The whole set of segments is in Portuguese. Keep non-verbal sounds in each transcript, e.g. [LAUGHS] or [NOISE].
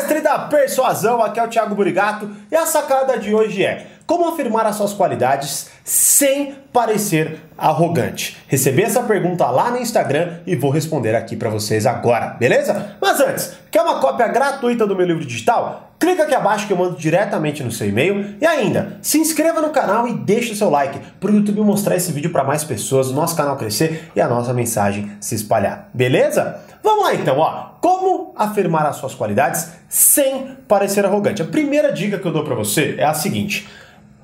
mestre da persuasão, aqui é o Thiago Burigato e a sacada de hoje é como afirmar as suas qualidades sem parecer arrogante. Recebi essa pergunta lá no Instagram e vou responder aqui para vocês agora, beleza? Mas antes, quer uma cópia gratuita do meu livro digital? Clica aqui abaixo que eu mando diretamente no seu e-mail e ainda, se inscreva no canal e deixe o seu like para o YouTube mostrar esse vídeo para mais pessoas, o nosso canal crescer e a nossa mensagem se espalhar, beleza? Vamos lá então, ó. Como afirmar as suas qualidades sem parecer arrogante? A primeira dica que eu dou para você é a seguinte: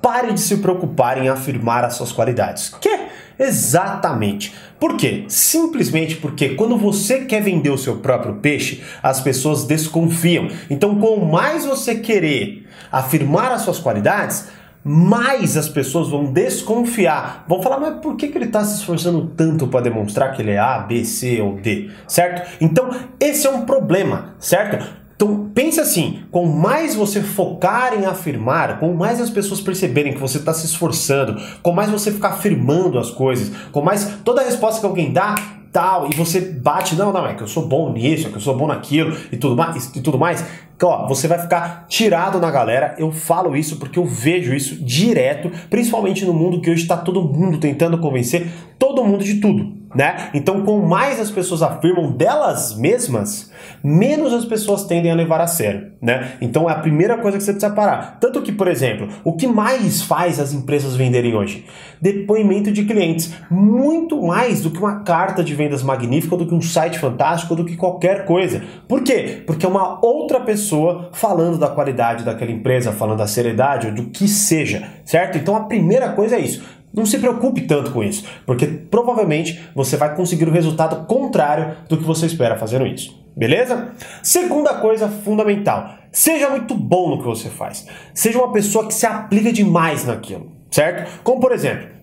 Pare de se preocupar em afirmar as suas qualidades. Que? Exatamente. Por quê? Simplesmente porque quando você quer vender o seu próprio peixe, as pessoas desconfiam. Então, quanto mais você querer afirmar as suas qualidades, mais as pessoas vão desconfiar. Vão falar, mas por que, que ele está se esforçando tanto para demonstrar que ele é A, B, C ou D? Certo? Então, esse é um problema, certo? Então pense assim, com mais você focar em afirmar, com mais as pessoas perceberem que você está se esforçando, com mais você ficar afirmando as coisas, com mais toda a resposta que alguém dá, tal, e você bate, não, não, é que eu sou bom nisso, é que eu sou bom naquilo e tudo mais, e tudo mais, então, ó, você vai ficar tirado na galera. Eu falo isso porque eu vejo isso direto, principalmente no mundo que hoje está todo mundo tentando convencer todo mundo de tudo né? Então, com mais as pessoas afirmam delas mesmas, menos as pessoas tendem a levar a sério, né? Então, é a primeira coisa que você precisa parar. Tanto que, por exemplo, o que mais faz as empresas venderem hoje? Depoimento de clientes. Muito mais do que uma carta de vendas magnífica, do que um site fantástico, do que qualquer coisa. Por quê? Porque é uma outra pessoa falando da qualidade daquela empresa, falando da seriedade ou do que seja, certo? Então, a primeira coisa é isso não se preocupe tanto com isso, porque provavelmente você vai conseguir o resultado contrário do que você espera fazendo isso. Beleza? Segunda coisa fundamental: seja muito bom no que você faz. Seja uma pessoa que se aplica demais naquilo, certo? Como por exemplo,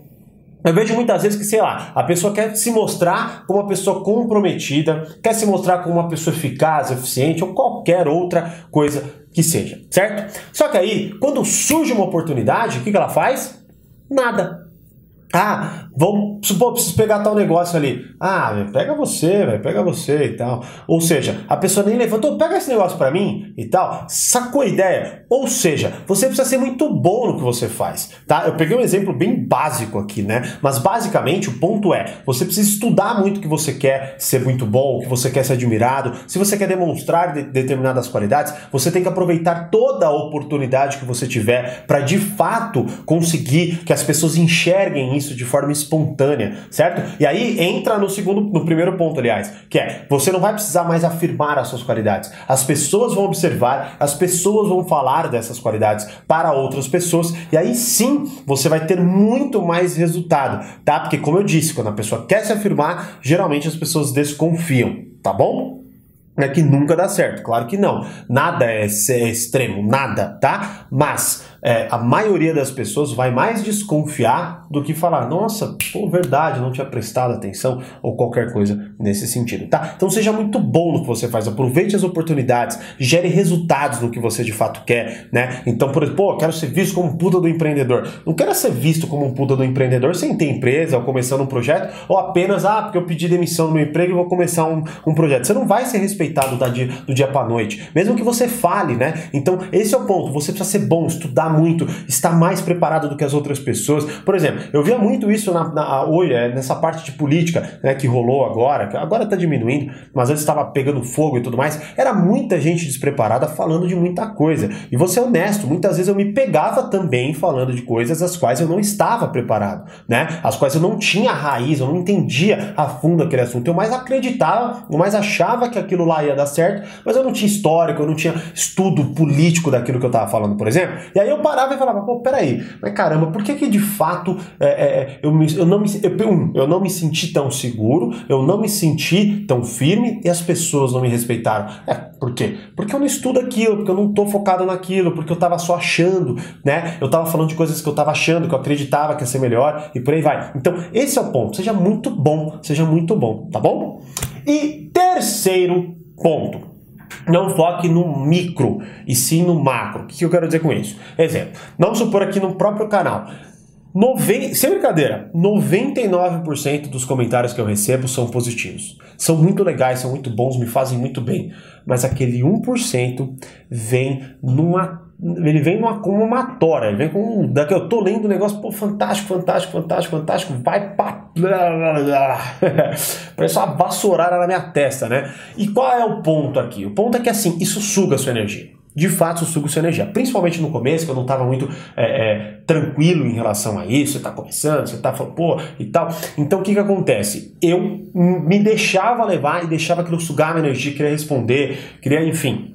eu vejo muitas vezes que, sei lá, a pessoa quer se mostrar como uma pessoa comprometida, quer se mostrar como uma pessoa eficaz, eficiente ou qualquer outra coisa que seja, certo? Só que aí, quando surge uma oportunidade, o que, ela faz? Nada. Ah, vamos, pô, preciso pegar tal negócio ali. Ah, pega você, véio, pega você e tal. Ou seja, a pessoa nem levantou, pega esse negócio para mim e tal. Sacou a ideia? Ou seja, você precisa ser muito bom no que você faz, tá? Eu peguei um exemplo bem básico aqui, né? Mas basicamente o ponto é, você precisa estudar muito o que você quer ser muito bom, o que você quer ser admirado. Se você quer demonstrar de determinadas qualidades, você tem que aproveitar toda a oportunidade que você tiver para de fato conseguir que as pessoas enxerguem isso isso de forma espontânea, certo? E aí entra no segundo, no primeiro ponto, aliás, que é você não vai precisar mais afirmar as suas qualidades. As pessoas vão observar, as pessoas vão falar dessas qualidades para outras pessoas, e aí sim você vai ter muito mais resultado, tá? Porque, como eu disse, quando a pessoa quer se afirmar, geralmente as pessoas desconfiam, tá bom? É que nunca dá certo, claro que não. Nada é, é extremo, nada, tá? Mas é, a maioria das pessoas vai mais desconfiar do que falar, nossa, pô, verdade, não tinha prestado atenção ou qualquer coisa nesse sentido, tá? Então seja muito bom no que você faz, aproveite as oportunidades, gere resultados no que você de fato quer, né? Então, por exemplo, pô, quero ser visto como um puta do empreendedor. Não quero ser visto como um puta do empreendedor sem ter empresa ou começando um projeto, ou apenas, ah, porque eu pedi demissão no meu emprego e vou começar um, um projeto. Você não vai ser respeitado da dia, do dia para noite, mesmo que você fale, né? Então, esse é o ponto, você precisa ser bom, estudar muito, está mais preparado do que as outras pessoas. Por exemplo, eu via muito isso na, na hoje, é, nessa parte de política né, que rolou agora, que agora está diminuindo, mas antes estava pegando fogo e tudo mais. Era muita gente despreparada falando de muita coisa. E vou ser honesto, muitas vezes eu me pegava também falando de coisas as quais eu não estava preparado, né? As quais eu não tinha raiz, eu não entendia a fundo aquele assunto. Eu mais acreditava, eu mais achava que aquilo lá ia dar certo, mas eu não tinha histórico, eu não tinha estudo político daquilo que eu estava falando, por exemplo. E aí eu parava e falava, pô, peraí, mas caramba, por que que de fato é, é, eu, me, eu, não me, eu, eu não me senti tão seguro, eu não me senti tão firme e as pessoas não me respeitaram? É, por quê? Porque eu não estudo aquilo, porque eu não estou focado naquilo, porque eu estava só achando, né? Eu estava falando de coisas que eu estava achando, que eu acreditava que ia ser melhor e por aí vai. Então, esse é o ponto. Seja muito bom, seja muito bom, tá bom? E terceiro ponto não foque no micro e sim no macro. O que eu quero dizer com isso? Exemplo, vamos supor aqui no próprio canal. Noven... Sem brincadeira, 99% dos comentários que eu recebo são positivos. São muito legais, são muito bons, me fazem muito bem. Mas aquele 1% vem numa. Ele vem numa, com uma tora, ele vem com. Daqui eu tô lendo um negócio, pô, fantástico, fantástico, fantástico, fantástico, vai pra. [LAUGHS] Parece uma vassourada na minha testa, né? E qual é o ponto aqui? O ponto é que assim, isso suga a sua energia de fato suga sua energia. Principalmente no começo, que eu não estava muito é, é, tranquilo em relação a isso, você está começando, você está falando, pô, e tal. Então o que que acontece? Eu me deixava levar e deixava aquilo sugar minha energia, queria responder, queria, enfim,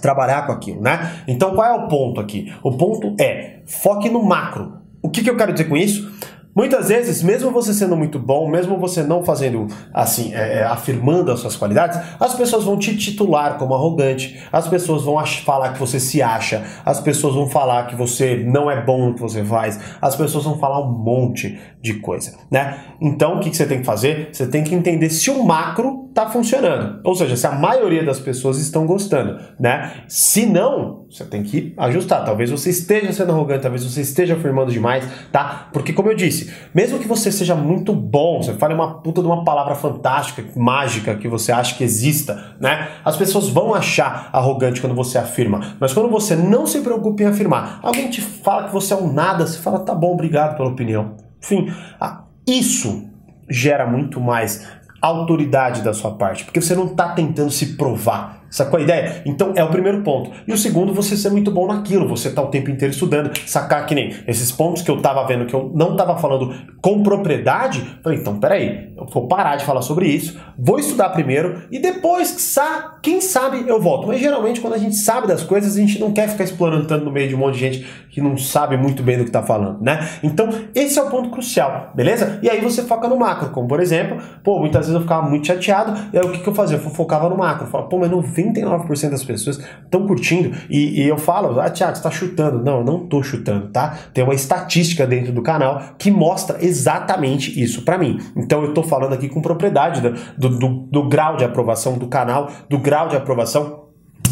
trabalhar com aquilo, né? Então qual é o ponto aqui? O ponto é, foque no macro. O que, que eu quero dizer com isso? Muitas vezes, mesmo você sendo muito bom, mesmo você não fazendo assim, é, é, afirmando as suas qualidades, as pessoas vão te titular como arrogante, as pessoas vão falar que você se acha, as pessoas vão falar que você não é bom no que você faz, as pessoas vão falar um monte de coisa, né? Então, o que, que você tem que fazer? Você tem que entender se o macro está funcionando, ou seja, se a maioria das pessoas estão gostando, né? Se não, você tem que ajustar. Talvez você esteja sendo arrogante, talvez você esteja afirmando demais, tá? Porque, como eu disse, mesmo que você seja muito bom, você fale uma puta de uma palavra fantástica, mágica, que você acha que exista, né? As pessoas vão achar arrogante quando você afirma. Mas quando você não se preocupa em afirmar, alguém te fala que você é um nada, você fala, tá bom, obrigado pela opinião. Enfim, ah, isso gera muito mais autoridade da sua parte, porque você não está tentando se provar. Sacou a ideia? Então é o primeiro ponto. E o segundo, você ser muito bom naquilo, você tá o tempo inteiro estudando, sacar que nem esses pontos que eu tava vendo que eu não tava falando com propriedade. Falei, então peraí, eu vou parar de falar sobre isso, vou estudar primeiro e depois, quem sabe, eu volto. Mas geralmente, quando a gente sabe das coisas, a gente não quer ficar explorando tanto no meio de um monte de gente que não sabe muito bem do que tá falando, né? Então, esse é o ponto crucial, beleza? E aí você foca no macro, como por exemplo, pô, muitas vezes eu ficava muito chateado, e aí o que, que eu fazia? Eu focava no macro, eu falava, pô, mas não 99% das pessoas estão curtindo. E, e, eu falo, ah, Thiago, você está chutando. Não, eu não estou chutando, tá? Tem uma estatística dentro do canal que mostra exatamente isso para mim. Então eu estou falando aqui com propriedade do, do, do, do grau de aprovação do canal, do grau de aprovação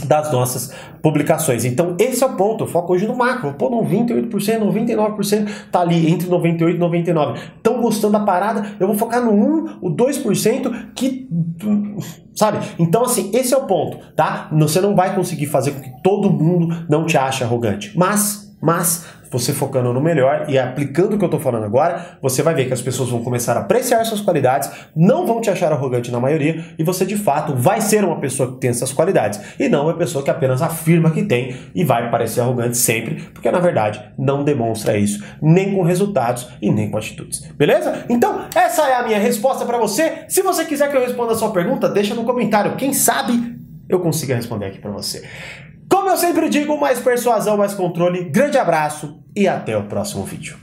das nossas publicações. Então, esse é o ponto. Eu foco hoje no macro. Pô, 98%, 99% tá ali entre 98 e 99. Estão gostando da parada? Eu vou focar no 1, o 2% que sabe? Então assim, esse é o ponto, tá? Você não vai conseguir fazer com que todo mundo não te ache arrogante. Mas, mas você focando no melhor e aplicando o que eu estou falando agora, você vai ver que as pessoas vão começar a apreciar suas qualidades, não vão te achar arrogante na maioria e você de fato vai ser uma pessoa que tem essas qualidades e não uma pessoa que apenas afirma que tem e vai parecer arrogante sempre, porque na verdade não demonstra isso, nem com resultados e nem com atitudes. Beleza? Então, essa é a minha resposta para você. Se você quiser que eu responda a sua pergunta, deixa no comentário. Quem sabe eu consiga responder aqui para você. Como eu sempre digo, mais persuasão, mais controle. Grande abraço e até o próximo vídeo.